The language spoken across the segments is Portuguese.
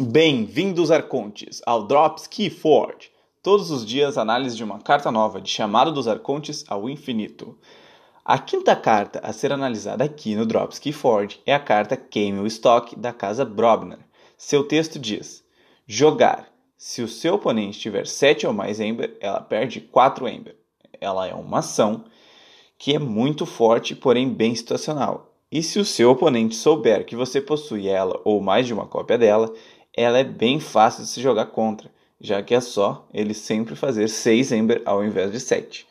Bem-vindos, Arcontes, ao Drops Keyforge. Todos os dias, análise de uma carta nova de chamado dos Arcontes ao infinito. A quinta carta a ser analisada aqui no Drops Keyforge é a carta Camel Stock da casa Brobner. Seu texto diz: Jogar. Se o seu oponente tiver 7 ou mais Ember, ela perde 4 Ember. Ela é uma ação que é muito forte, porém bem situacional. E se o seu oponente souber que você possui ela ou mais de uma cópia dela, ela é bem fácil de se jogar contra, já que é só ele sempre fazer 6 Ember ao invés de 7.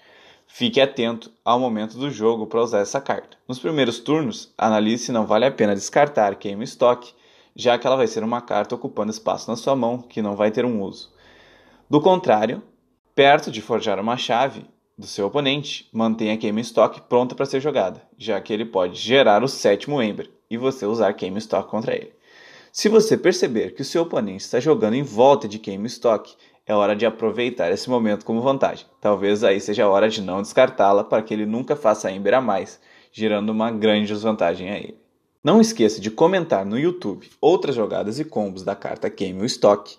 Fique atento ao momento do jogo para usar essa carta. Nos primeiros turnos, analise se não vale a pena descartar Game Stock, já que ela vai ser uma carta ocupando espaço na sua mão que não vai ter um uso. Do contrário, perto de forjar uma chave, do seu oponente, mantenha Game Stock pronta para ser jogada, já que ele pode gerar o sétimo Ember e você usar Game Stock contra ele. Se você perceber que o seu oponente está jogando em volta de Game Stock, é hora de aproveitar esse momento como vantagem. Talvez aí seja a hora de não descartá-la para que ele nunca faça Ember a mais, gerando uma grande desvantagem a ele. Não esqueça de comentar no YouTube outras jogadas e combos da carta Game Stock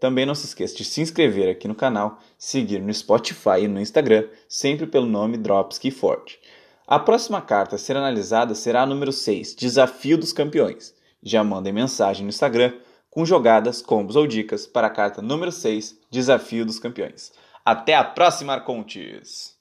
também não se esqueça de se inscrever aqui no canal, seguir no Spotify e no Instagram, sempre pelo nome Drops. A próxima carta a ser analisada será a número 6, Desafio dos Campeões. Já mandem mensagem no Instagram com jogadas, combos ou dicas para a carta número 6, Desafio dos Campeões. Até a próxima, Arcontes!